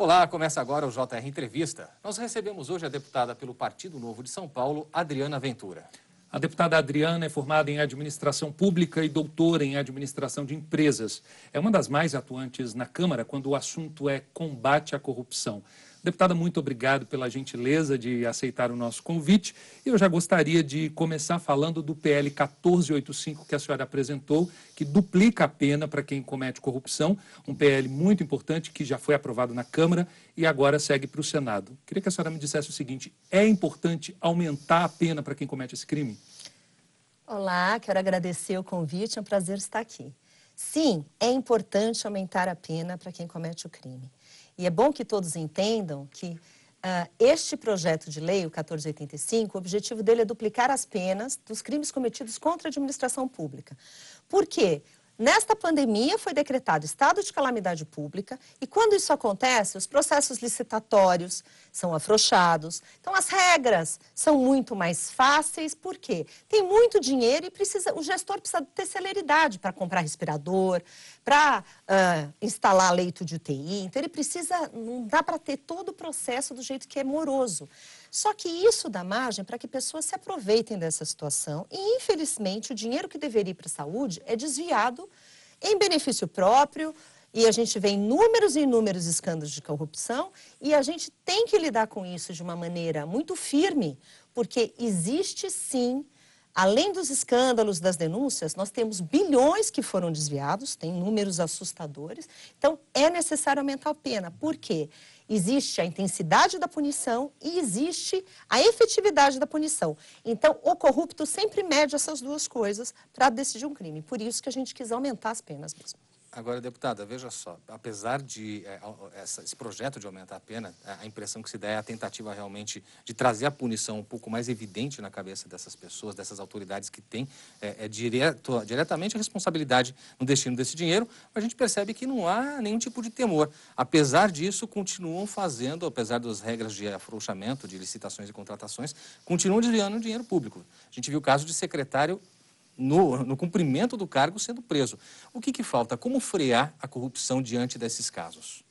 Olá, começa agora o JR Entrevista. Nós recebemos hoje a deputada pelo Partido Novo de São Paulo, Adriana Ventura. A deputada Adriana é formada em administração pública e doutora em administração de empresas. É uma das mais atuantes na Câmara quando o assunto é combate à corrupção. Deputada, muito obrigado pela gentileza de aceitar o nosso convite. Eu já gostaria de começar falando do PL 1485 que a senhora apresentou, que duplica a pena para quem comete corrupção. Um PL muito importante que já foi aprovado na Câmara e agora segue para o Senado. Queria que a senhora me dissesse o seguinte: é importante aumentar a pena para quem comete esse crime? Olá, quero agradecer o convite, é um prazer estar aqui. Sim, é importante aumentar a pena para quem comete o crime. E é bom que todos entendam que uh, este projeto de lei, o 1485, o objetivo dele é duplicar as penas dos crimes cometidos contra a administração pública. Por quê? Nesta pandemia foi decretado estado de calamidade pública e quando isso acontece, os processos licitatórios são afrouxados. Então as regras são muito mais fáceis, por quê? Tem muito dinheiro e precisa, o gestor precisa ter celeridade para comprar respirador, para uh, instalar leito de UTI. Então ele precisa, não dá para ter todo o processo do jeito que é moroso. Só que isso dá margem para que pessoas se aproveitem dessa situação e, infelizmente, o dinheiro que deveria ir para a saúde é desviado em benefício próprio e a gente vê inúmeros e inúmeros escândalos de corrupção e a gente tem que lidar com isso de uma maneira muito firme, porque existe sim Além dos escândalos, das denúncias, nós temos bilhões que foram desviados, tem números assustadores. Então, é necessário aumentar a pena. Por quê? Existe a intensidade da punição e existe a efetividade da punição. Então, o corrupto sempre mede essas duas coisas para decidir um crime. Por isso que a gente quis aumentar as penas mesmo. Agora, deputada, veja só, apesar de é, essa, esse projeto de aumentar a pena, a impressão que se dá é a tentativa realmente de trazer a punição um pouco mais evidente na cabeça dessas pessoas, dessas autoridades que têm é, é direto, diretamente a responsabilidade no destino desse dinheiro, a gente percebe que não há nenhum tipo de temor. Apesar disso, continuam fazendo, apesar das regras de afrouxamento, de licitações e contratações, continuam desviando dinheiro público. A gente viu o caso de secretário no, no cumprimento do cargo sendo preso. O que, que falta? Como frear a corrupção diante desses casos?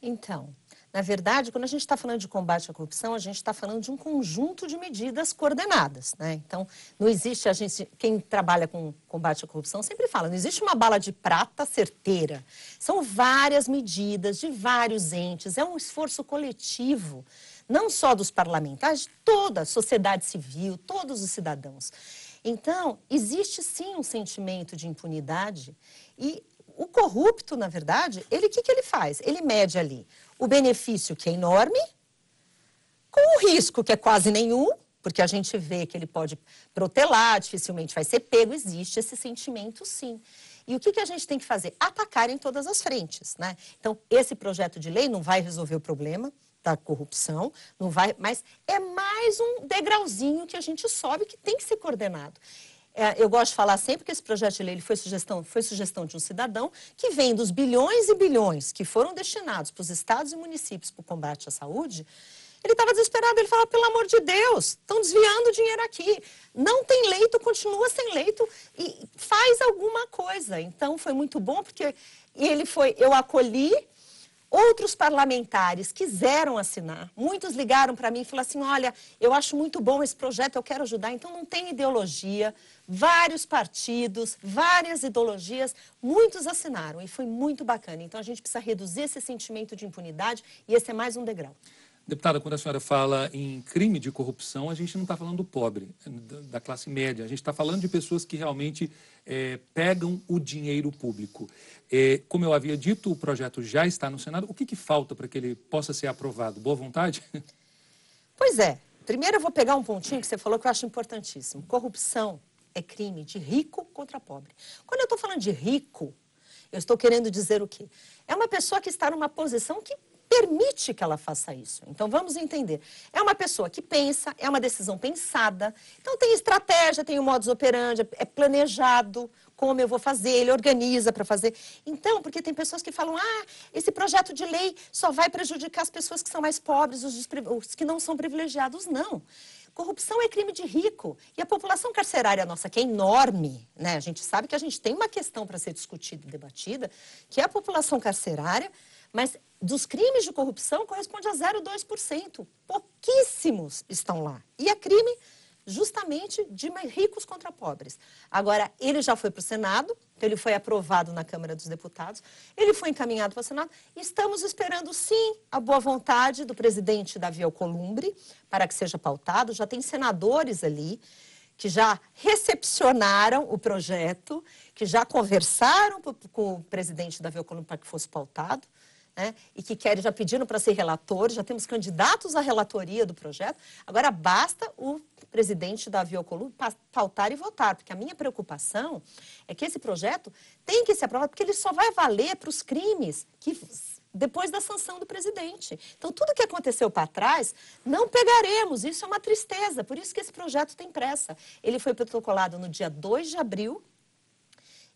Então, na verdade, quando a gente está falando de combate à corrupção, a gente está falando de um conjunto de medidas coordenadas. Né? Então, não existe a gente, quem trabalha com combate à corrupção sempre fala, não existe uma bala de prata certeira. São várias medidas de vários entes, é um esforço coletivo, não só dos parlamentares, de toda a sociedade civil, todos os cidadãos. Então, existe sim um sentimento de impunidade e o corrupto, na verdade, ele o que, que ele faz? Ele mede ali o benefício, que é enorme, com o risco, que é quase nenhum, porque a gente vê que ele pode protelar, dificilmente vai ser pego, existe esse sentimento sim. E o que, que a gente tem que fazer? Atacar em todas as frentes, né? Então, esse projeto de lei não vai resolver o problema, da corrupção, não vai, mas é mais um degrauzinho que a gente sobe que tem que ser coordenado. É, eu gosto de falar sempre que esse projeto de lei foi, sugestão, foi sugestão de um cidadão que vem dos bilhões e bilhões que foram destinados para os estados e municípios para o combate à saúde. Ele estava desesperado, ele falava, pelo amor de Deus, estão desviando dinheiro aqui. Não tem leito, continua sem leito e faz alguma coisa. Então, foi muito bom, porque ele foi, eu acolhi, Outros parlamentares quiseram assinar, muitos ligaram para mim e falaram assim: olha, eu acho muito bom esse projeto, eu quero ajudar. Então não tem ideologia, vários partidos, várias ideologias, muitos assinaram e foi muito bacana. Então a gente precisa reduzir esse sentimento de impunidade e esse é mais um degrau. Deputada, quando a senhora fala em crime de corrupção, a gente não está falando do pobre, da classe média. A gente está falando de pessoas que realmente é, pegam o dinheiro público. É, como eu havia dito, o projeto já está no Senado. O que, que falta para que ele possa ser aprovado? Boa vontade? Pois é. Primeiro eu vou pegar um pontinho que você falou que eu acho importantíssimo. Corrupção é crime de rico contra pobre. Quando eu estou falando de rico, eu estou querendo dizer o quê? É uma pessoa que está numa posição que permite que ela faça isso. Então vamos entender. É uma pessoa que pensa, é uma decisão pensada. Então tem estratégia, tem o modus operandi, é planejado como eu vou fazer, ele organiza para fazer. Então, porque tem pessoas que falam: "Ah, esse projeto de lei só vai prejudicar as pessoas que são mais pobres, os, os que não são privilegiados". Não. Corrupção é crime de rico. E a população carcerária nossa, que é enorme, né? A gente sabe que a gente tem uma questão para ser discutida e debatida, que é a população carcerária Mas dos crimes de corrupção corresponde a 0,2%. Pouquíssimos estão lá. E é crime justamente de ricos contra pobres. Agora, ele já foi para o Senado, então ele foi aprovado na Câmara dos Deputados, ele foi encaminhado para o Senado. Estamos esperando, sim, a boa vontade do presidente Davi Alcolumbre para que seja pautado. Já tem senadores ali que já recepcionaram o projeto, que já conversaram com o presidente Davi Alcolumbre para que fosse pautado né, e que querem, já pediram para ser relatores, já temos candidatos à relatoria do projeto. Agora, basta o presidente Davi Alcolumbre pautar e votar, porque a minha preocupação é que esse projeto tem que ser aprovado, porque ele só vai valer para os crimes que depois da sanção do presidente. Então, tudo que aconteceu para trás, não pegaremos. Isso é uma tristeza. Por isso que esse projeto tem pressa. Ele foi protocolado no dia 2 de abril,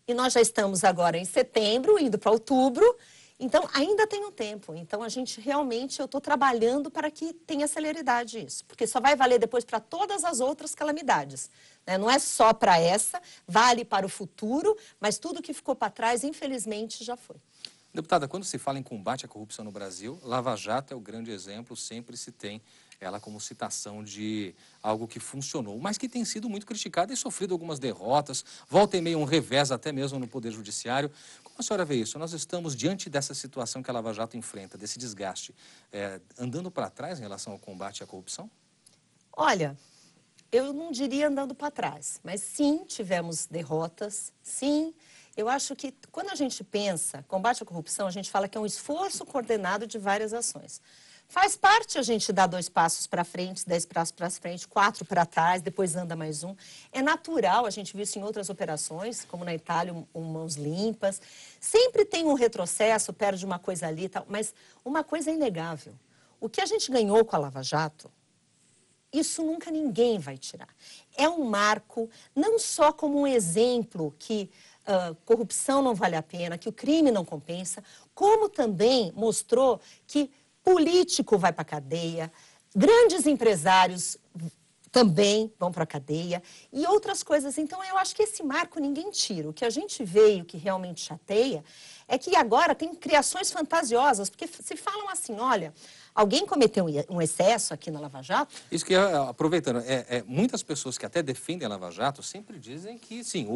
e nós já estamos agora em setembro, indo para outubro, então, ainda tem um tempo. Então, a gente realmente, eu estou trabalhando para que tenha celeridade isso. Porque só vai valer depois para todas as outras calamidades. Né? Não é só para essa, vale para o futuro, mas tudo que ficou para trás, infelizmente, já foi. Deputada, quando se fala em combate à corrupção no Brasil, Lava Jato é o grande exemplo, sempre se tem ela como citação de algo que funcionou, mas que tem sido muito criticado e sofrido algumas derrotas, volta e meio um revés até mesmo no Poder Judiciário. A senhora vê isso? Nós estamos diante dessa situação que a Lava Jato enfrenta, desse desgaste, é, andando para trás em relação ao combate à corrupção? Olha, eu não diria andando para trás, mas sim tivemos derrotas, sim. Eu acho que quando a gente pensa combate à corrupção, a gente fala que é um esforço coordenado de várias ações. Faz parte a gente dar dois passos para frente, dez passos para frente, quatro para trás, depois anda mais um. É natural, a gente viu isso em outras operações, como na Itália, um, mãos limpas. Sempre tem um retrocesso, perde uma coisa ali e tal, mas uma coisa é inegável. O que a gente ganhou com a Lava Jato, isso nunca ninguém vai tirar. É um marco, não só como um exemplo que uh, corrupção não vale a pena, que o crime não compensa, como também mostrou que político vai para a cadeia, grandes empresários também vão para a cadeia e outras coisas. Então, eu acho que esse marco ninguém tira. O que a gente vê e o que realmente chateia é que agora tem criações fantasiosas, porque se falam assim, olha, Alguém cometeu um excesso aqui na Lava Jato? Isso que, aproveitando, é, é, muitas pessoas que até defendem a Lava Jato sempre dizem que, sim,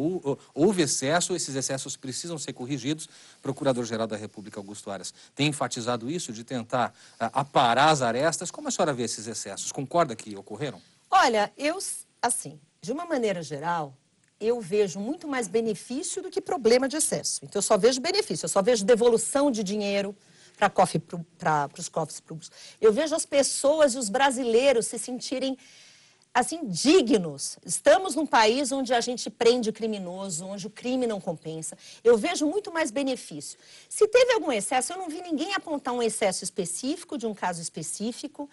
houve excesso, esses excessos precisam ser corrigidos. Procurador-Geral da República, Augusto Aras, tem enfatizado isso, de tentar aparar as arestas. Como a senhora vê esses excessos? Concorda que ocorreram? Olha, eu, assim, de uma maneira geral, eu vejo muito mais benefício do que problema de excesso. Então, eu só vejo benefício, eu só vejo devolução de dinheiro, para os cofres públicos. Eu vejo as pessoas e os brasileiros se sentirem assim dignos. Estamos num país onde a gente prende criminoso, onde o crime não compensa. Eu vejo muito mais benefício. Se teve algum excesso, eu não vi ninguém apontar um excesso específico de um caso específico.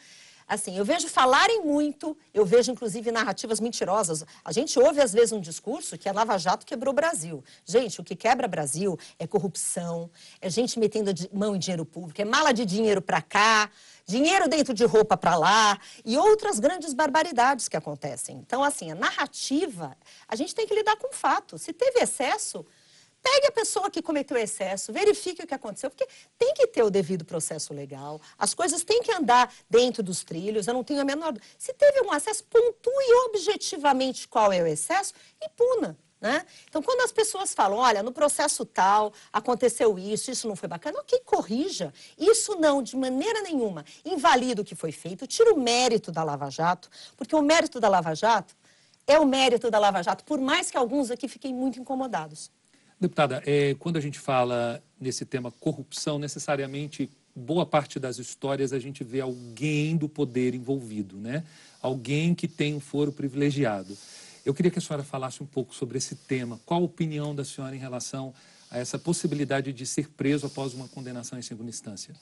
Assim, eu vejo falarem muito, eu vejo inclusive narrativas mentirosas. A gente ouve às vezes um discurso que a Lava Jato quebrou o Brasil. Gente, o que quebra Brasil é corrupção, é gente metendo mão em dinheiro público, é mala de dinheiro para cá, dinheiro dentro de roupa para lá e outras grandes barbaridades que acontecem. Então, assim, a narrativa, a gente tem que lidar com o fato. Se teve excesso, Pegue a pessoa que cometeu excesso, verifique o que aconteceu, porque tem que ter o devido processo legal, as coisas têm que andar dentro dos trilhos, eu não tenho a menor. Se teve algum excesso, pontue objetivamente qual é o excesso e puna. Né? Então, quando as pessoas falam, olha, no processo tal, aconteceu isso, isso não foi bacana, ok, corrija. Isso não, de maneira nenhuma, invalida o que foi feito, tira o mérito da Lava Jato, porque o mérito da Lava Jato é o mérito da Lava Jato, por mais que alguns aqui fiquem muito incomodados. Deputada, é, quando a gente fala nesse tema corrupção, necessariamente boa parte das histórias a gente vê alguém do poder envolvido, né? Alguém que tem um foro privilegiado. Eu queria que a senhora falasse um pouco sobre esse tema. Qual a opinião da senhora em relação a essa possibilidade de ser preso após uma condenação em segunda instância?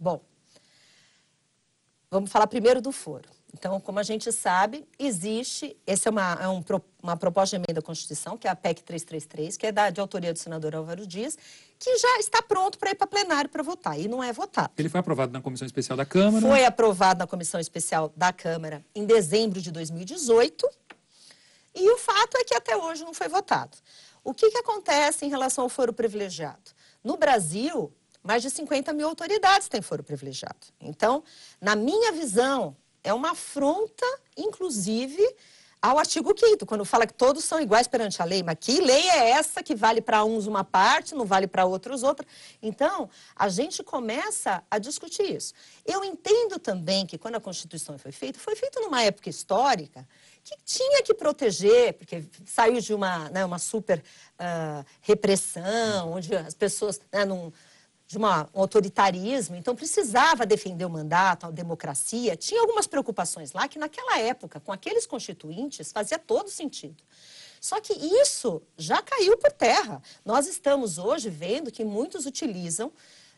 Bom, vamos falar primeiro do foro. Então, como a gente sabe, existe, essa é uma, é um, uma proposta de emenda à Constituição, que é a PEC 333, que é da, de autoria do senador Álvaro Dias, que já está pronto para ir para plenário para votar, e não é votado. Ele foi aprovado na Comissão Especial da Câmara? Foi aprovado na Comissão Especial da Câmara em dezembro de 2018, e o fato é que até hoje não foi votado. O que, que acontece em relação ao foro privilegiado? No Brasil, mais de 50 mil autoridades têm foro privilegiado. Então, na minha visão, é uma afronta, inclusive, ao artigo 5 quando fala que todos são iguais perante a lei. Mas que lei é essa que vale para uns uma parte, não vale para outros outra? Então, a gente começa a discutir isso. Eu entendo também que quando a Constituição foi feita, foi feita numa época histórica que tinha que proteger, porque saiu de uma, né, uma super uh, repressão, onde as pessoas né, não de uma, um autoritarismo, então precisava defender o mandato, a democracia. Tinha algumas preocupações lá que, naquela época, com aqueles constituintes, fazia todo sentido. Só que isso já caiu por terra. Nós estamos hoje vendo que muitos utilizam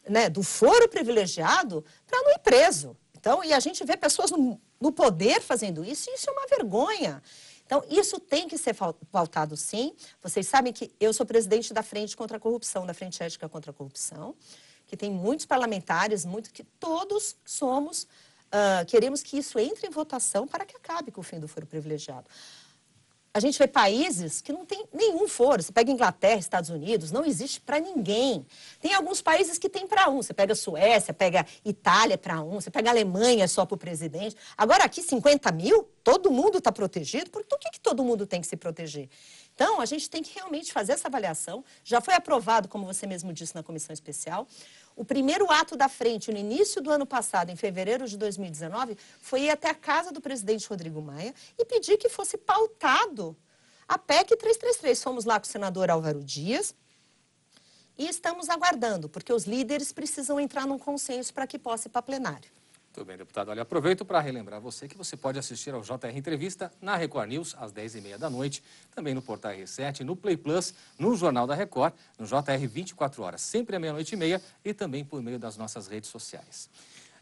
né, do foro privilegiado para não ir preso. Então, e a gente vê pessoas no, no poder fazendo isso, e isso é uma vergonha. Então, isso tem que ser pautado sim. Vocês sabem que eu sou presidente da Frente contra a Corrupção, da Frente Ética contra a Corrupção que tem muitos parlamentares, muito que todos somos, uh, queremos que isso entre em votação para que acabe com o fim do foro privilegiado. A gente vê países que não tem nenhum foro. Você pega Inglaterra, Estados Unidos, não existe para ninguém. Tem alguns países que tem para um. Você pega Suécia, pega Itália para um, você pega Alemanha só para o presidente. Agora aqui 50 mil, todo mundo está protegido. Por que, que todo mundo tem que se proteger? Então, a gente tem que realmente fazer essa avaliação. Já foi aprovado, como você mesmo disse, na comissão especial. O primeiro ato da frente, no início do ano passado, em fevereiro de 2019, foi ir até a casa do presidente Rodrigo Maia e pedir que fosse pautado a PEC 333. Fomos lá com o senador Álvaro Dias e estamos aguardando, porque os líderes precisam entrar num consenso para que possa ir para plenário. Muito bem, deputado. Olha, aproveito para relembrar você que você pode assistir ao JR Entrevista na Record News às 10h30 da noite, também no Portal R7, no Play Plus, no Jornal da Record, no JR 24 horas, sempre à meia-noite e meia e também por meio das nossas redes sociais.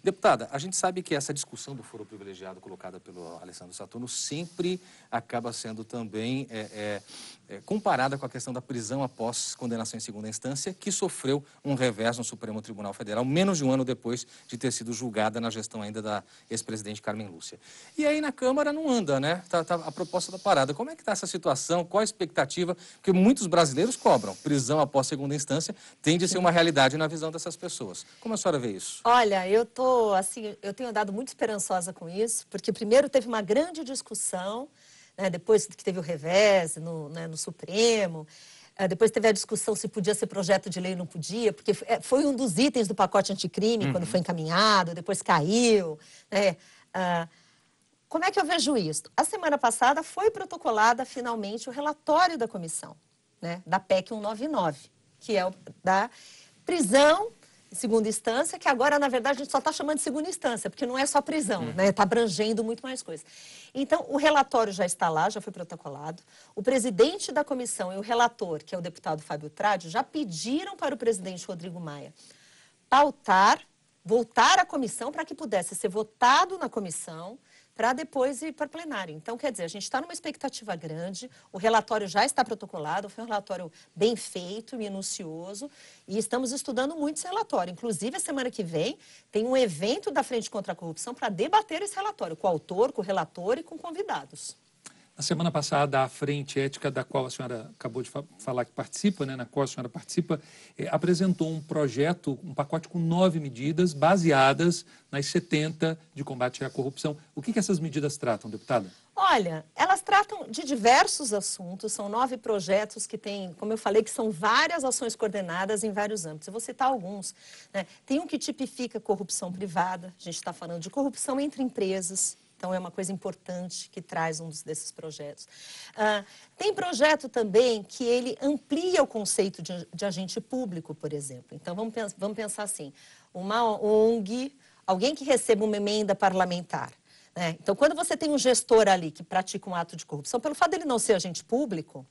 Deputada, a gente sabe que essa discussão do foro privilegiado colocada pelo Alessandro Saturno sempre acaba sendo também é, é, é, comparada com a questão da prisão após condenação em segunda instância, que sofreu um revés no Supremo Tribunal Federal, menos de um ano depois de ter sido julgada na gestão ainda da ex-presidente Carmen Lúcia. E aí na Câmara não anda, né? Tá, tá a proposta da parada. Como é que está essa situação? Qual a expectativa? Porque muitos brasileiros cobram. Prisão após segunda instância tem de ser uma realidade na visão dessas pessoas. Como a senhora vê isso? Olha, eu estou assim, eu tenho andado muito esperançosa com isso, porque primeiro teve uma grande discussão, né, depois que teve o revés no, né, no Supremo, uh, depois teve a discussão se podia ser projeto de lei ou não podia, porque foi um dos itens do pacote anticrime uhum. quando foi encaminhado, depois caiu. Né, uh, como é que eu vejo isso? A semana passada foi protocolada finalmente o relatório da comissão, né, da PEC 199, que é o da prisão segunda instância, que agora, na verdade, a gente só está chamando de segunda instância, porque não é só prisão, uhum. né? Está abrangendo muito mais coisas. Então, o relatório já está lá, já foi protocolado. O presidente da comissão e o relator, que é o deputado Fábio Tradi, já pediram para o presidente Rodrigo Maia pautar, voltar à comissão para que pudesse ser votado na comissão para depois ir para plenário. Então, quer dizer, a gente está numa expectativa grande, o relatório já está protocolado, foi um relatório bem feito, minucioso, e estamos estudando muito esse relatório. Inclusive, a semana que vem, tem um evento da Frente contra a Corrupção para debater esse relatório, com o autor, com o relator e com convidados. Na semana passada, a Frente Ética, da qual a senhora acabou de fa falar que participa, né, na qual a senhora participa, eh, apresentou um projeto, um pacote com nove medidas baseadas nas 70 de combate à corrupção. O que, que essas medidas tratam, deputada? Olha, elas tratam de diversos assuntos, são nove projetos que têm, como eu falei, que são várias ações coordenadas em vários âmbitos. Eu vou citar alguns. Né? Tem um que tipifica corrupção privada, a gente está falando de corrupção entre empresas, então, é uma coisa importante que traz um desses projetos. Ah, tem projeto também que ele amplia o conceito de, de agente público, por exemplo. Então, vamos, vamos pensar assim, uma ONG, alguém que receba uma emenda parlamentar, né? Então, quando você tem um gestor ali que pratica um ato de corrupção, pelo fato dele não ser agente público,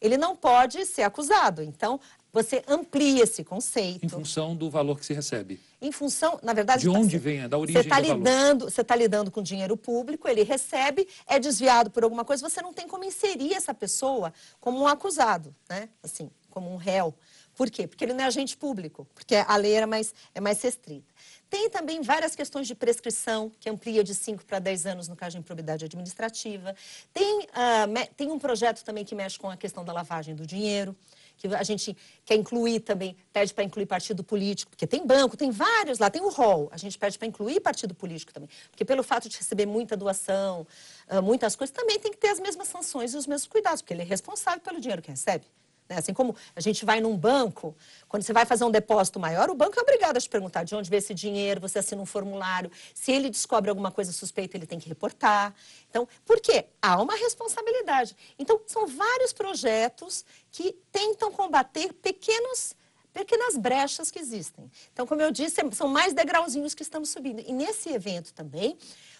ele não pode ser acusado. Então, você amplia esse conceito. Em função do valor que se recebe. Em função, na verdade... De onde vem, é da origem você tá lidando, Você está lidando com dinheiro público, ele recebe, é desviado por alguma coisa, você não tem como inserir essa pessoa como um acusado, né? Assim, como um réu. Por quê? Porque ele não é agente público, porque a lei era mais, é mais restrita. Tem também várias questões de prescrição, que amplia de 5 para 10 anos no caso de improbidade administrativa. Tem, uh, tem um projeto também que mexe com a questão da lavagem do dinheiro. Que a gente quer incluir também, pede para incluir partido político, porque tem banco, tem vários lá, tem o rol. A gente pede para incluir partido político também, porque pelo fato de receber muita doação, ah, muitas coisas, também tem que ter as mesmas sanções e os mesmos cuidados, porque ele é responsável pelo dinheiro que recebe. Né? Assim como a gente vai num banco, quando você vai fazer um depósito maior, o banco é obrigado a te perguntar de onde veio esse dinheiro, você assina um formulário. Se ele descobre alguma coisa suspeita, ele tem que reportar. Então, por quê? Há uma responsabilidade. Então, são vários projetos que tentam combater pequenos pequenas brechas que existem. Então, como eu disse, são mais degrauzinhos que estamos subindo. E nesse evento também,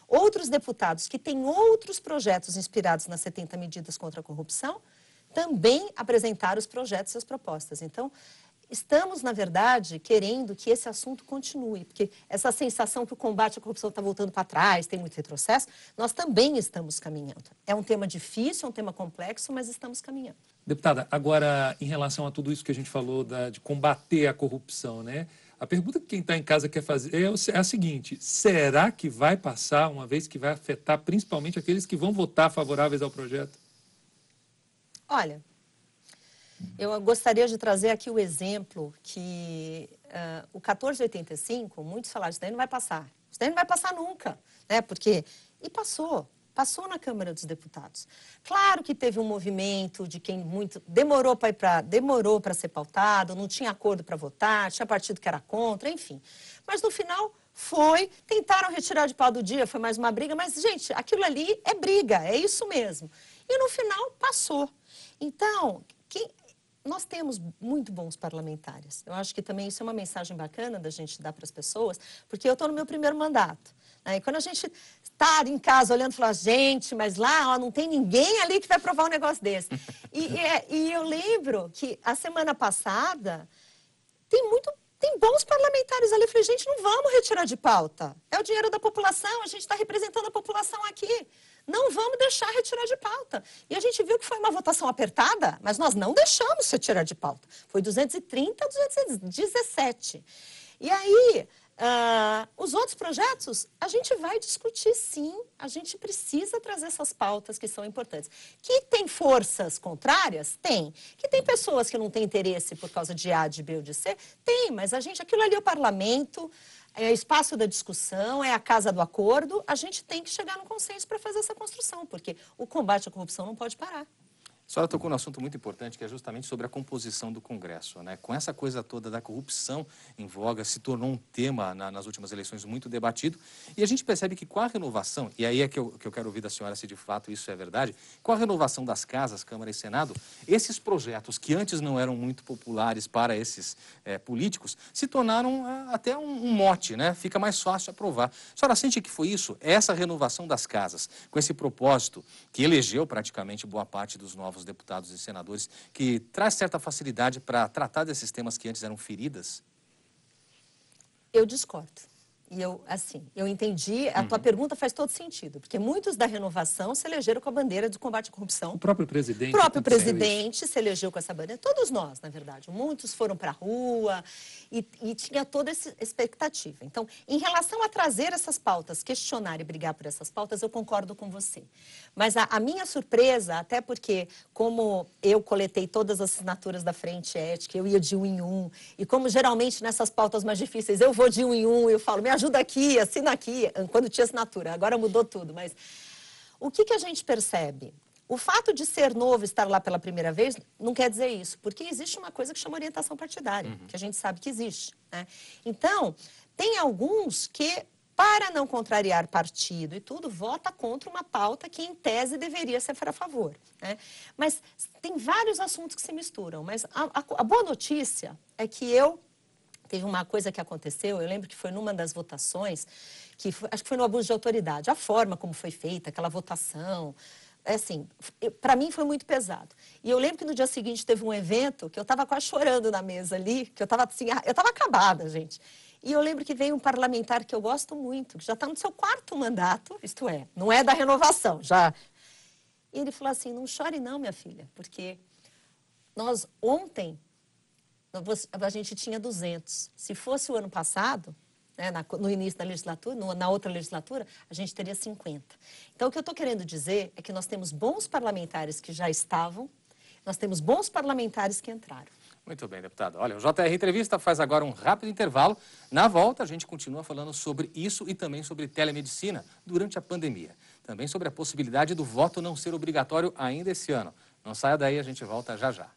outros deputados que têm outros projetos inspirados nas 70 medidas contra a corrupção também apresentar os projetos e as propostas. Então, estamos, na verdade, querendo que esse assunto continue, porque essa sensação que o combate à corrupção está voltando para trás, tem muito retrocesso, nós também estamos caminhando. É um tema difícil, é um tema complexo, mas estamos caminhando. Deputada, agora, em relação a tudo isso que a gente falou da, de combater a corrupção, né? A pergunta que quem está em casa quer fazer é, é a seguinte: será que vai passar, uma vez que vai afetar principalmente aqueles que vão votar favoráveis ao projeto? Olha, eu gostaria de trazer aqui o exemplo que uh, o 1485, muitos falaram, isso daí não vai passar. Isso daí não vai passar nunca, né? Porque... E passou, passou na Câmara dos Deputados. Claro que teve um movimento de quem muito demorou para ir para demorou para ser pautado, não tinha acordo para votar, tinha partido que era contra, enfim. Mas no final foi, tentaram retirar de pau do dia, foi mais uma briga, mas gente, aquilo ali é briga, é isso mesmo. E no final passou. Então, nós temos muito bons parlamentares. Eu acho que também isso é uma mensagem bacana da gente dar para as pessoas, porque eu estou no meu primeiro mandato. Né? E quando a gente está em casa olhando e fala, gente, mas lá ó, não tem ninguém ali que vai provar um negócio desse. E, e, é, e eu lembro que a semana passada tem muito tem bons parlamentares ali. Eu falei, gente, não vamos retirar de pauta. É o dinheiro da população, a gente está representando a população aqui. Não vamos deixar retirar de pauta. E a gente viu que foi uma votação apertada, mas nós não deixamos retirar de pauta. Foi 230 a 217. E aí, uh, os outros projetos, a gente vai discutir sim. A gente precisa trazer essas pautas que são importantes. Que tem forças contrárias? Tem. Que tem pessoas que não têm interesse por causa de A, de B ou de C? Tem, mas a gente, aquilo ali é o parlamento é espaço da discussão, é a casa do acordo, a gente tem que chegar no consenso para fazer essa construção, porque o combate à corrupção não pode parar. A senhora tocou num assunto muito importante, que é justamente sobre a composição do Congresso. Né? Com essa coisa toda da corrupção em voga, se tornou um tema na, nas últimas eleições muito debatido. E a gente percebe que com a renovação, e aí é que eu, que eu quero ouvir da senhora se de fato isso é verdade, com a renovação das casas, Câmara e Senado, esses projetos que antes não eram muito populares para esses é, políticos, se tornaram é, até um, um, mote, né? fica mais fácil aprovar. A senhora sente que foi isso? Essa renovação das casas, com esse propósito que elegeu praticamente boa parte dos novos novos deputados e senadores, que traz certa facilidade para tratar desses temas que antes eram feridas? Eu discordo. E eu, assim, eu entendi, a uhum. tua pergunta faz todo sentido, porque muitos da renovação se elegeram com a bandeira do combate à corrupção. O próprio presidente. O próprio presidente se elegeu com essa bandeira. Todos nós, na verdade. Muitos foram para a rua e, e, tinha toda essa expectativa. Então, em relação a trazer essas pautas, questionar e brigar por essas pautas, eu concordo com você. Mas a, a minha surpresa, até porque, como eu coletei todas as assinaturas da Frente Ética, eu ia de um em um, e como geralmente nessas pautas mais difíceis eu vou de um em um, eu falo, me ajuda aqui, assina aqui, quando tinha assinatura. Agora mudou tudo, mas o que, que a gente percebe? O fato de ser novo, estar lá pela primeira vez, não quer dizer isso, porque existe uma coisa que chama orientação partidária, uhum. que a gente sabe que existe. Né? Então, tem alguns que, para não contrariar partido e tudo, vota contra uma pauta que, em tese, deveria ser a favor. Né? Mas tem vários assuntos que se misturam. Mas a, a, a boa notícia é que eu Teve uma coisa que aconteceu, eu lembro que foi numa das votações, que foi, acho que foi no abuso de autoridade, a forma como foi feita, aquela votação, é assim, para mim foi muito pesado. E eu lembro que no dia seguinte teve um evento que eu estava quase chorando na mesa ali, que eu estava assim, eu estava acabada, gente. E eu lembro que veio um parlamentar que eu gosto muito, que já está no seu quarto mandato, isto é, não é da renovação, já. E ele falou assim: não chore não, minha filha, porque nós ontem a gente tinha 200. Se fosse o ano passado, né, no início da legislatura, na outra legislatura, a gente teria 50. Então, o que eu estou querendo dizer é que nós temos bons parlamentares que já estavam, nós temos bons parlamentares que entraram. Muito bem, deputado. Olha, o JR Entrevista faz agora um rápido intervalo. Na volta, a gente continua falando sobre isso e também sobre telemedicina durante a pandemia. Também sobre a possibilidade do voto não ser obrigatório ainda esse ano. Não saia daí, a gente volta já já.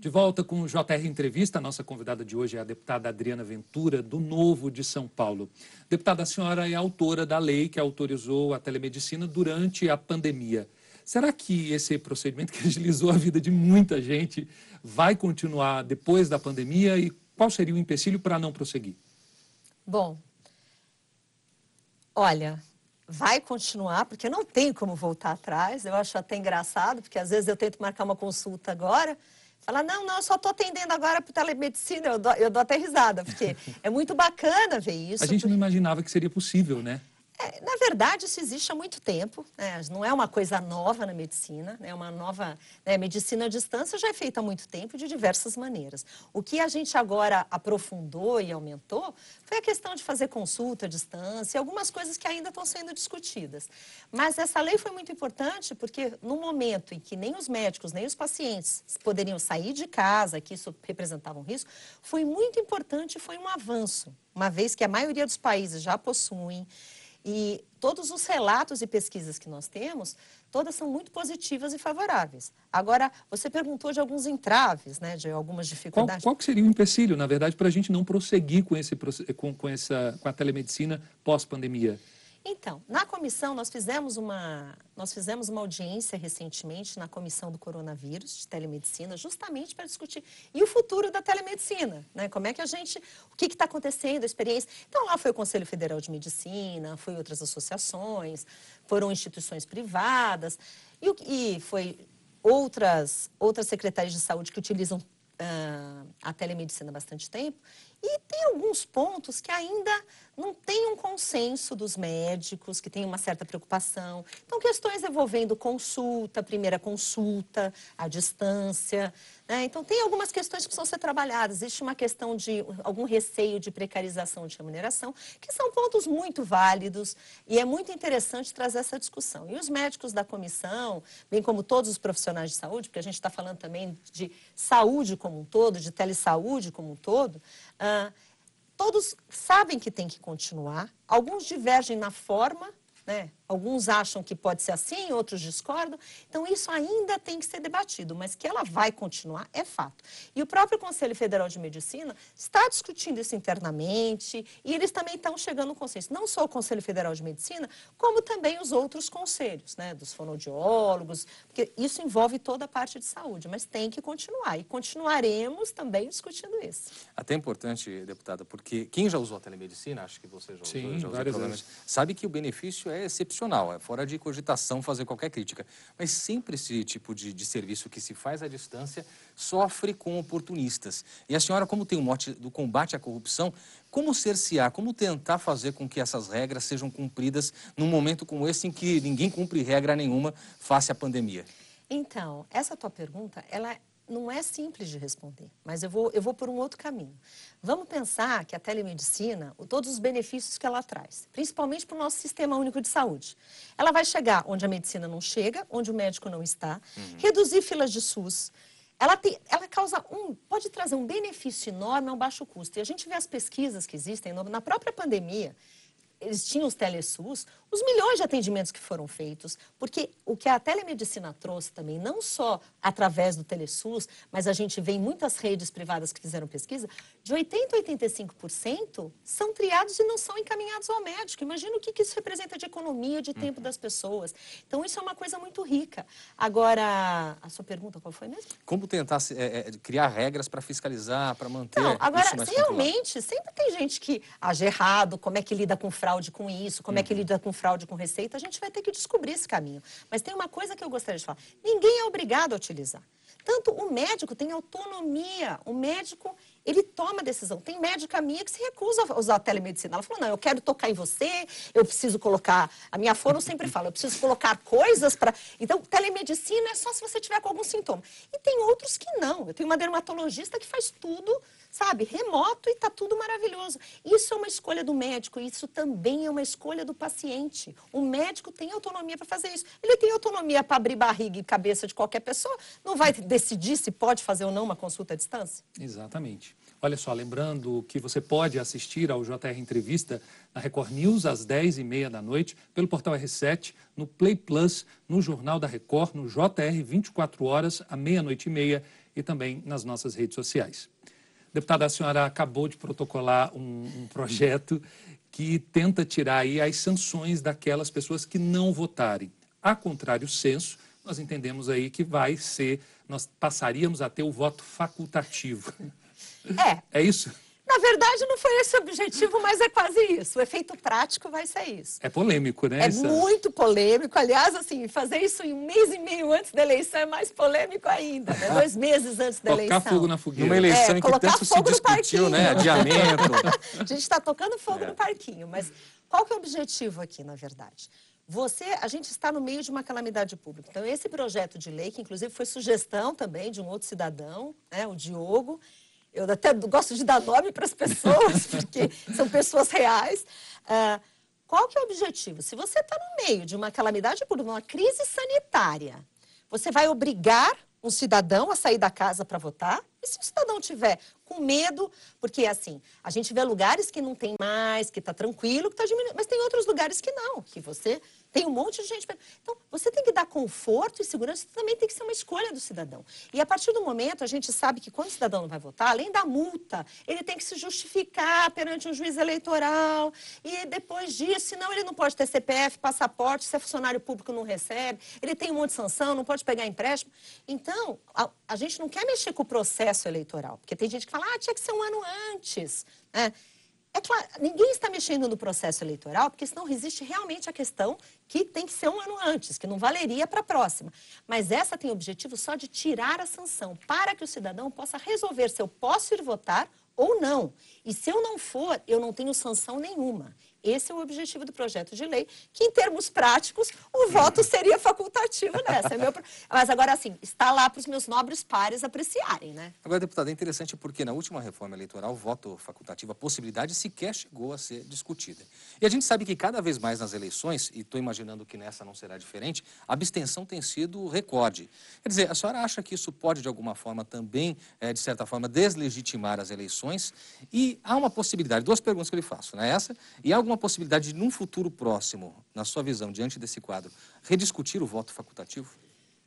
De volta com o JR Entrevista, a nossa convidada de hoje é a deputada Adriana Ventura, do Novo de São Paulo. Deputada, a senhora é autora da lei que autorizou a telemedicina durante a pandemia. Será que esse procedimento que agilizou a vida de muita gente vai continuar depois da pandemia e qual seria o empecilho para não prosseguir? Bom, olha, vai continuar, porque não tem como voltar atrás. Eu acho até engraçado, porque às vezes eu tento marcar uma consulta agora Fala, não, não, eu só estou atendendo agora para telemedicina. Eu dou, eu dou até risada, porque é muito bacana ver isso. A gente porque... não imaginava que seria possível, né? É, na verdade, isso existe há muito tempo, né? não é uma coisa nova na medicina, é né? uma nova. Né? Medicina à distância já é feita há muito tempo de diversas maneiras. O que a gente agora aprofundou e aumentou foi a questão de fazer consulta à distância, algumas coisas que ainda estão sendo discutidas. Mas essa lei foi muito importante porque, no momento em que nem os médicos, nem os pacientes poderiam sair de casa, que isso representava um risco, foi muito importante foi um avanço, uma vez que a maioria dos países já possuem. E todos os relatos e pesquisas que nós temos, todas são muito positivas e favoráveis. Agora, você perguntou de alguns entraves, né, de algumas dificuldades. Qual, qual seria o empecilho, na verdade, para a gente não prosseguir com, esse, com, com, essa, com a telemedicina pós-pandemia? Então, na comissão, nós fizemos, uma, nós fizemos uma audiência recentemente na comissão do coronavírus, de telemedicina, justamente para discutir e o futuro da telemedicina, né? Como é que a gente, o que está acontecendo, a experiência. Então, lá foi o Conselho Federal de Medicina, foi outras associações, foram instituições privadas e, e foi outras, outras secretarias de saúde que utilizam uh, a telemedicina há bastante tempo. E tem alguns pontos que ainda não tem um consenso dos médicos, que tem uma certa preocupação. Então, questões envolvendo consulta, primeira consulta, a distância. Né? Então, tem algumas questões que precisam ser trabalhadas. Existe uma questão de algum receio de precarização de remuneração, que são pontos muito válidos e é muito interessante trazer essa discussão. E os médicos da comissão, bem como todos os profissionais de saúde, porque a gente está falando também de saúde como um todo, de telesaúde como um todo, todos sabem que tem que continuar, alguns divergem na forma, né? Alguns acham que pode ser assim, outros discordam. Então, isso ainda tem que ser debatido, mas que ela vai continuar é fato. E o próprio Conselho Federal de Medicina está discutindo isso internamente e eles também estão chegando a um consenso. Não só o Conselho Federal de Medicina, como também os outros conselhos, né, dos fonoaudiólogos, porque isso envolve toda a parte de saúde, mas tem que continuar. E continuaremos também discutindo isso. Até importante, deputada, porque quem já usou a telemedicina, acho que você já usou, Sim, já usou várias vezes. sabe que o benefício é excepcional é fora de cogitação fazer qualquer crítica. Mas sempre esse tipo de, de serviço que se faz à distância sofre com oportunistas. E a senhora, como tem o mote do combate à corrupção, como cercear, como tentar fazer com que essas regras sejam cumpridas num momento como esse em que ninguém cumpre regra nenhuma face à pandemia? Então, essa tua pergunta, ela não é simples de responder, mas eu vou, eu vou por um outro caminho. Vamos pensar que a telemedicina, todos os benefícios que ela traz, principalmente para o nosso sistema único de saúde. Ela vai chegar onde a medicina não chega, onde o médico não está, uhum. reduzir filas de SUS. Ela, tem, ela causa um, pode trazer um benefício enorme a um baixo custo. E a gente vê as pesquisas que existem na própria pandemia, eles tinham os telesus, os milhões de atendimentos que foram feitos, porque o que a telemedicina trouxe também, não só através do telesus, mas a gente vê em muitas redes privadas que fizeram pesquisa, de 80% a 85% são triados e não são encaminhados ao médico. Imagina o que, isso representa de economia, de tempo uhum. das pessoas. Então, isso é uma coisa muito rica. Agora, a sua pergunta qual foi mesmo? Como tentar é, é, criar regras para fiscalizar, para manter Não, agora, realmente, controlado? sempre tem gente que age errado, como é que lida com fraude com isso, como é que uhum. lida com fraude com receita, a gente vai ter que descobrir esse caminho. Mas tem uma coisa que eu gostaria de falar: ninguém é obrigado a utilizar. Tanto o médico tem autonomia, o médico ele toma decisão. Tem médica minha que se recusa a usar a telemedicina. Ela falou: não, eu quero tocar em você, eu preciso colocar. A minha fono sempre fala: eu preciso colocar coisas para. Então, telemedicina é só se você tiver com algum sintoma. E tem outros que não. Eu tenho uma dermatologista que faz tudo, sabe, remoto e está tudo maravilhoso. Isso é uma escolha do médico, isso também é uma escolha do paciente. O médico tem autonomia para fazer isso. Ele tem autonomia para abrir barriga e cabeça de qualquer pessoa. Não vai decidir se pode fazer ou não uma consulta à distância? Exatamente. Olha só, lembrando que você pode assistir ao JR Entrevista na Record News às 10h30 da noite, pelo portal R7, no Play Plus, no Jornal da Record, no JR 24 horas, à meia-noite e meia e também nas nossas redes sociais. Deputada, a senhora acabou de protocolar um, um projeto que tenta tirar aí as sanções daquelas pessoas que não votarem. A contrário senso, nós entendemos aí que vai ser, nós passaríamos a ter o voto facultativo. É. É isso? Na verdade, não foi esse o objetivo, mas é quase isso. O efeito prático vai ser isso. É polêmico, né? É essa... muito polêmico. Aliás, assim, fazer isso em um mês e meio antes da eleição é mais polêmico ainda, né? Dois meses antes da eleição. Colocar fogo na fogueira. Numa eleição é, em que tanto se discutiu, né? Adiamento. a gente está tocando fogo é. no parquinho, mas qual que é o objetivo aqui, na verdade? Você, a gente está no meio de uma calamidade pública. Então, esse projeto de lei, que inclusive foi sugestão também de um outro cidadão, né, o Diogo, eu até gosto de dar nome para as pessoas, porque são pessoas reais. Uh, qual que é o objetivo? Se você está no meio de uma calamidade pública, uma crise sanitária, você vai obrigar um cidadão a sair da casa para votar? E se o cidadão tiver com medo, porque assim, a gente vê lugares que não tem mais, que está tranquilo, que está diminuindo, mas tem outros lugares que não, que você tem um monte de gente. Então, você tem que dar conforto e segurança, também tem que ser uma escolha do cidadão. E a partir do momento, a gente sabe que quando o cidadão não vai votar, além da multa, ele tem que se justificar perante um juiz eleitoral. E depois disso, senão ele não pode ter CPF, passaporte, se é funcionário público não recebe, ele tem um monte de sanção, não pode pegar empréstimo. Então, a, a gente não quer mexer com o processo eleitoral, porque tem gente que fala, ah, tinha que ser um ano antes. Né? É claro, ninguém está mexendo no processo eleitoral, porque senão existe realmente a questão que tem que ser um ano antes, que não valeria para a próxima. Mas essa tem o objetivo só de tirar a sanção, para que o cidadão possa resolver se eu posso ir votar ou não. E se eu não for, eu não tenho sanção nenhuma. Esse é o objetivo do projeto de lei, que em termos práticos, o voto seria facultativo nessa. É meu... Mas agora, assim, está lá para os meus nobres pares apreciarem, né? Agora, deputado, é interessante porque na última reforma eleitoral, o voto facultativo, a possibilidade sequer chegou a ser discutida. E a gente sabe que cada vez mais nas eleições, e estou imaginando que nessa não será diferente, a abstenção tem sido recorde. Quer dizer, a senhora acha que isso pode, de alguma forma, também, é, de certa forma, deslegitimar as eleições? E há uma possibilidade, duas perguntas que eu lhe faço, né? Essa, e há alguma possibilidade de, num futuro próximo, na sua visão, diante desse quadro, rediscutir o voto facultativo?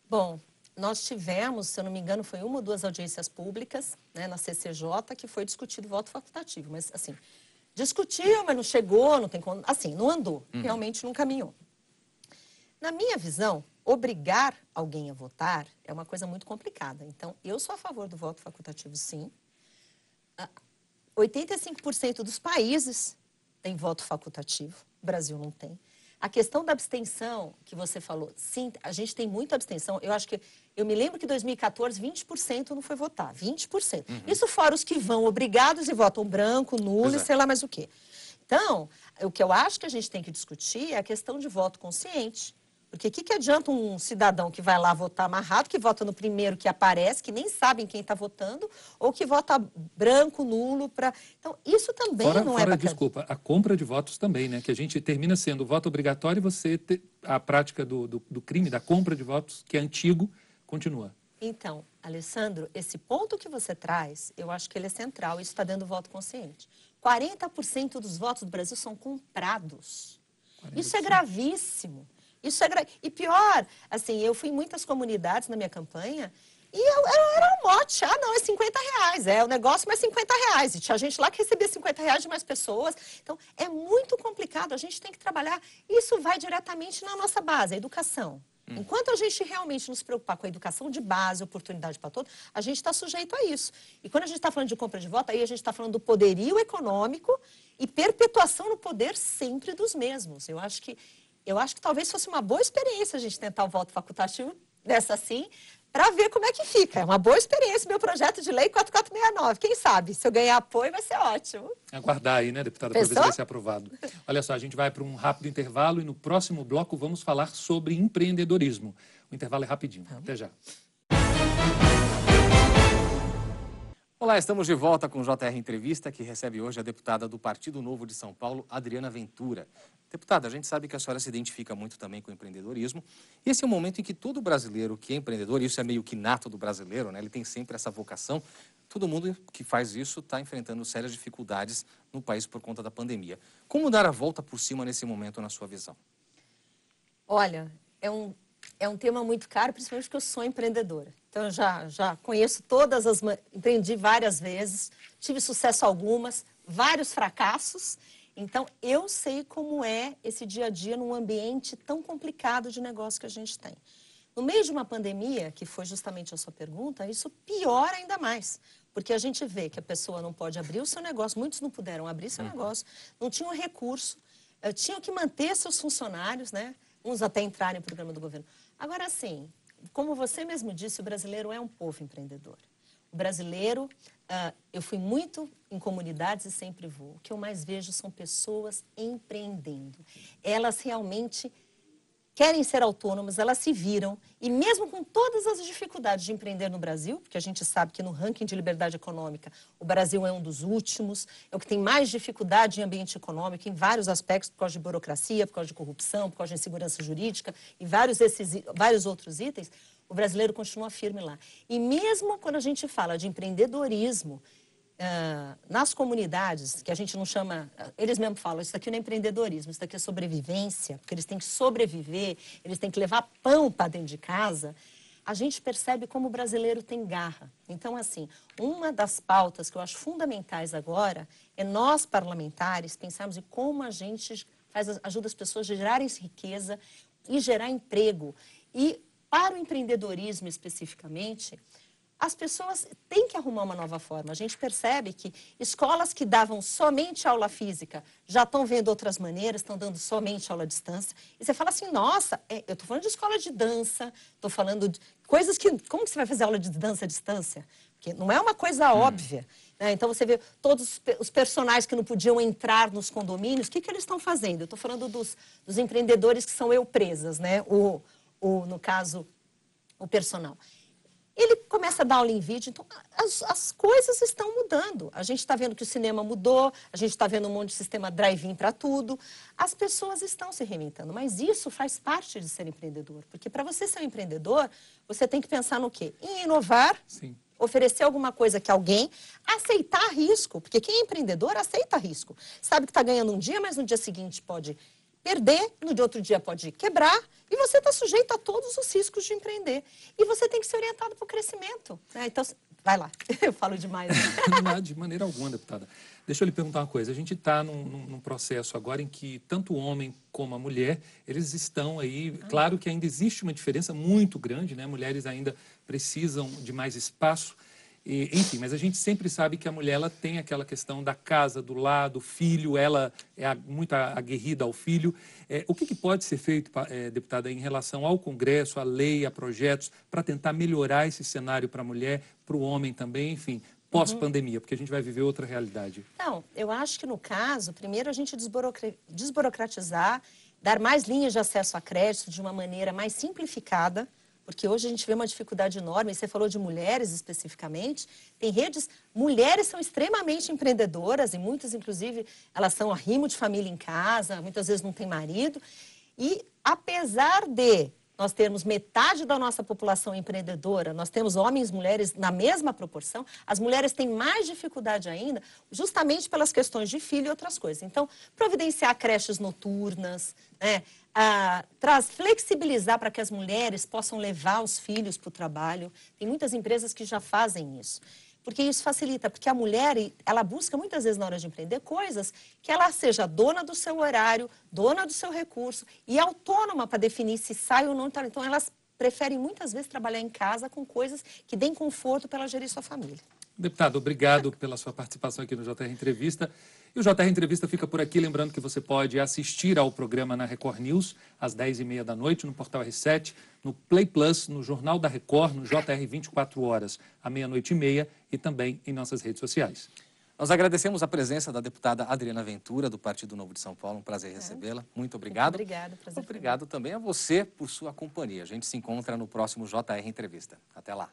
Bom, nós tivemos, se eu não me engano, foi uma ou duas audiências públicas né, na CCJ que foi discutido o voto facultativo. Mas, assim, discutiu, mas não chegou, não tem como. Assim, não andou, uhum. realmente não caminhou. Na minha visão, obrigar alguém a votar é uma coisa muito complicada. Então, eu sou a favor do voto facultativo, sim. 85% ah, dos países tem voto facultativo, o Brasil não tem. A questão da abstenção que você falou, sim, a gente tem muita abstenção. Eu acho que eu me lembro que em 2014 20% não foi votar, 20%. Uhum. Isso fora os que vão obrigados e votam branco, nulo, e sei lá mais o quê. Então, o que eu acho que a gente tem que discutir é a questão de voto consciente. Porque o que, que adianta um cidadão que vai lá votar amarrado, que vota no primeiro que aparece, que nem sabem quem está votando, ou que vota branco, nulo, para. Então, isso também fora, não é fora, é bacana. Desculpa, a compra de votos também, né? Que a gente termina sendo voto obrigatório e você te... a prática do, do, do crime, da compra de votos, que é antigo, continua. Então, Alessandro, esse ponto que você traz, eu acho que ele é central. Isso está dando voto consciente. 40% dos votos do Brasil são comprados. 40%. Isso é gravíssimo. Isso é gra... E pior, assim, eu fui em muitas comunidades na minha campanha e eu, eu, era um mote. Ah, não, é 50 reais. É o negócio, mas 50 reais. E tinha gente lá que recebia 50 reais de mais pessoas. Então, é muito complicado. A gente tem que trabalhar. Isso vai diretamente na nossa base, a educação. Hum. Enquanto a gente realmente nos preocupar com a educação de base, oportunidade para todos, a gente está sujeito a isso. E quando a gente está falando de compra de voto, aí a gente está falando do poderio econômico e perpetuação no poder sempre dos mesmos. Eu acho que eu acho que talvez fosse uma boa experiência a gente tentar o voto facultativo dessa assim, para ver como é que fica. É uma boa experiência meu projeto de lei 4469. Quem sabe, se eu ganhar apoio, vai ser ótimo. Aguardar aí, né, deputada, para ver se vai ser aprovado. Olha só, a gente vai para um rápido intervalo e no próximo bloco vamos falar sobre empreendedorismo. O intervalo é rapidinho. Até já. Olá, estamos de volta com o JR Entrevista, que recebe hoje a deputada do Partido Novo de São Paulo, Adriana Ventura. Deputada, a gente sabe que a senhora se identifica muito também com o empreendedorismo. Esse é um momento em que todo brasileiro que é empreendedor, isso é meio que nato do brasileiro, né? ele tem sempre essa vocação, todo mundo que faz isso está enfrentando sérias dificuldades no país por conta da pandemia. Como dar a volta por cima nesse momento, na sua visão? Olha, é um, é um tema muito caro, principalmente porque eu sou empreendedora. Então, já, já conheço todas as. Empreendi várias vezes, tive sucesso algumas, vários fracassos. Então, eu sei como é esse dia a dia num ambiente tão complicado de negócio que a gente tem. No meio de uma pandemia, que foi justamente a sua pergunta, isso piora ainda mais. Porque a gente vê que a pessoa não pode abrir o seu negócio, muitos não puderam abrir seu uhum. negócio, não tinham recurso, eh, tinham que manter seus funcionários, né? uns até entrarem no programa do governo. Agora, sim, como você mesmo disse, o brasileiro é um povo empreendedor. O brasileiro, uh, eu fui muito em comunidades e sempre vou. O que eu mais vejo são pessoas empreendendo. Elas realmente querem ser autônomas, elas se viram, e mesmo com todas as dificuldades de empreender no Brasil, porque a gente sabe que no ranking de liberdade econômica, o Brasil é um dos últimos, é o que tem mais dificuldade em ambiente econômico, em vários aspectos, por causa de burocracia, por causa de corrupção, por causa de insegurança jurídica e vários, esses, vários outros itens, o brasileiro continua firme lá. E mesmo quando a gente fala de empreendedorismo, Uh, nas comunidades, que a gente não chama, eles mesmos falam, isso daqui não é empreendedorismo, isso daqui é sobrevivência, porque eles têm que sobreviver, eles têm que levar pão para dentro de casa, a gente percebe como o brasileiro tem garra. Então, assim, uma das pautas que eu acho fundamentais agora é nós, parlamentares, pensarmos em como a gente faz, ajuda as pessoas a gerarem riqueza e gerar emprego. E para o empreendedorismo especificamente, as pessoas têm que arrumar uma nova forma. A gente percebe que escolas que davam somente aula física já estão vendo outras maneiras, estão dando somente aula à distância. E você fala assim, nossa, é, eu estou falando de escola de dança, estou falando de coisas que... Como que você vai fazer aula de dança à distância? Porque não é uma coisa hum. óbvia. Né? Então, você vê todos os personagens que não podiam entrar nos condomínios, o que, que eles estão fazendo? Eu estou falando dos, dos empreendedores que são eu presas, né? o, o, no caso, o personal ele começa a dar aula em vídeo, então as, as coisas estão mudando. A gente está vendo que o cinema mudou, a gente está vendo um monte de sistema drive-in para tudo. As pessoas estão se reinventando, mas isso faz parte de ser empreendedor. Porque para você ser um empreendedor, você tem que pensar no quê? Em inovar, Sim. oferecer alguma coisa que alguém, aceitar risco. Porque quem é empreendedor aceita risco. Sabe que está ganhando um dia, mas no dia seguinte pode perder, no outro dia pode quebrar, e você está sujeito a todos os riscos de empreender. E você tem que ser orientado para o crescimento. Né? Então, vai lá, eu falo demais. Não, de maneira alguma, deputada. Deixa eu lhe perguntar uma coisa. A gente está num, num, processo agora em que tanto o homem como a mulher, eles estão aí. Ah. Claro que ainda existe uma diferença muito grande, né? Mulheres ainda precisam de mais espaço. E, enfim, mas a gente sempre sabe que a mulher ela tem aquela questão da casa, do lado, filho, ela é muito aguerrida ao filho. É, o que, que, pode ser feito, é, deputada, em relação ao Congresso, à lei, a projetos, para tentar melhorar esse cenário para a mulher, para o homem também, enfim, pós-pandemia, porque a gente vai viver outra realidade? Não, eu acho que no caso, primeiro a gente desburocratizar, dar mais linhas de acesso a crédito de uma maneira mais simplificada porque hoje a gente vê uma dificuldade enorme, e você falou de mulheres especificamente, tem redes, mulheres são extremamente empreendedoras, e muitas, inclusive, elas são arrimo de família em casa, muitas vezes não tem marido, e apesar de nós termos metade da nossa população empreendedora, nós temos homens e mulheres na mesma proporção, as mulheres têm mais dificuldade ainda, justamente pelas questões de filho e outras coisas. Então, providenciar creches noturnas, né? Ah, traz flexibilizar para que as mulheres possam levar os filhos para o trabalho. Tem muitas empresas que já fazem isso porque isso facilita, porque a mulher, ela busca muitas vezes na hora de empreender coisas que ela seja dona do seu horário, dona do seu recurso e autônoma para definir se sai ou não. Então, elas preferem muitas vezes trabalhar em casa com coisas que deem conforto para ela gerir sua família. Deputado, obrigado pela sua participação aqui no JR Entrevista. E o JR Entrevista fica por aqui, lembrando que você pode assistir ao programa na Record News às 10h30 da noite, no portal R7, no Play Plus, no Jornal da Record, no JR 24 horas, à meia-noite e meia e também em nossas redes sociais. Nós agradecemos a presença da deputada Adriana Ventura, do Partido Novo de São Paulo. Um prazer é. recebê-la. Muito obrigado. Muito obrigada. Prazer obrigado também a você por sua companhia. A gente se encontra no próximo JR Entrevista. Até lá.